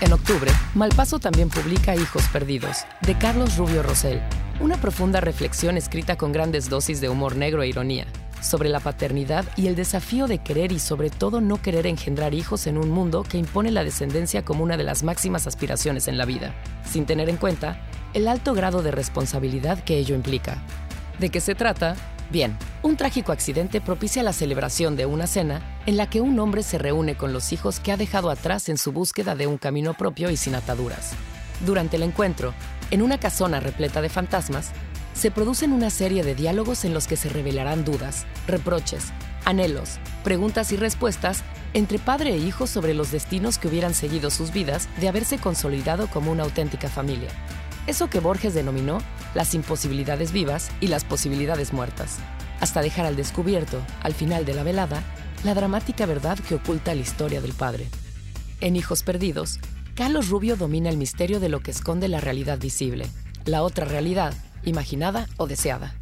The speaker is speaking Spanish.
En octubre, Malpaso también publica Hijos Perdidos, de Carlos Rubio Rosell, una profunda reflexión escrita con grandes dosis de humor negro e ironía, sobre la paternidad y el desafío de querer y sobre todo no querer engendrar hijos en un mundo que impone la descendencia como una de las máximas aspiraciones en la vida, sin tener en cuenta el alto grado de responsabilidad que ello implica. ¿De qué se trata? Bien, un trágico accidente propicia la celebración de una cena en la que un hombre se reúne con los hijos que ha dejado atrás en su búsqueda de un camino propio y sin ataduras. Durante el encuentro, en una casona repleta de fantasmas, se producen una serie de diálogos en los que se revelarán dudas, reproches, anhelos, preguntas y respuestas entre padre e hijo sobre los destinos que hubieran seguido sus vidas de haberse consolidado como una auténtica familia. Eso que Borges denominó las imposibilidades vivas y las posibilidades muertas, hasta dejar al descubierto, al final de la velada, la dramática verdad que oculta la historia del padre. En Hijos Perdidos, Carlos Rubio domina el misterio de lo que esconde la realidad visible, la otra realidad, imaginada o deseada.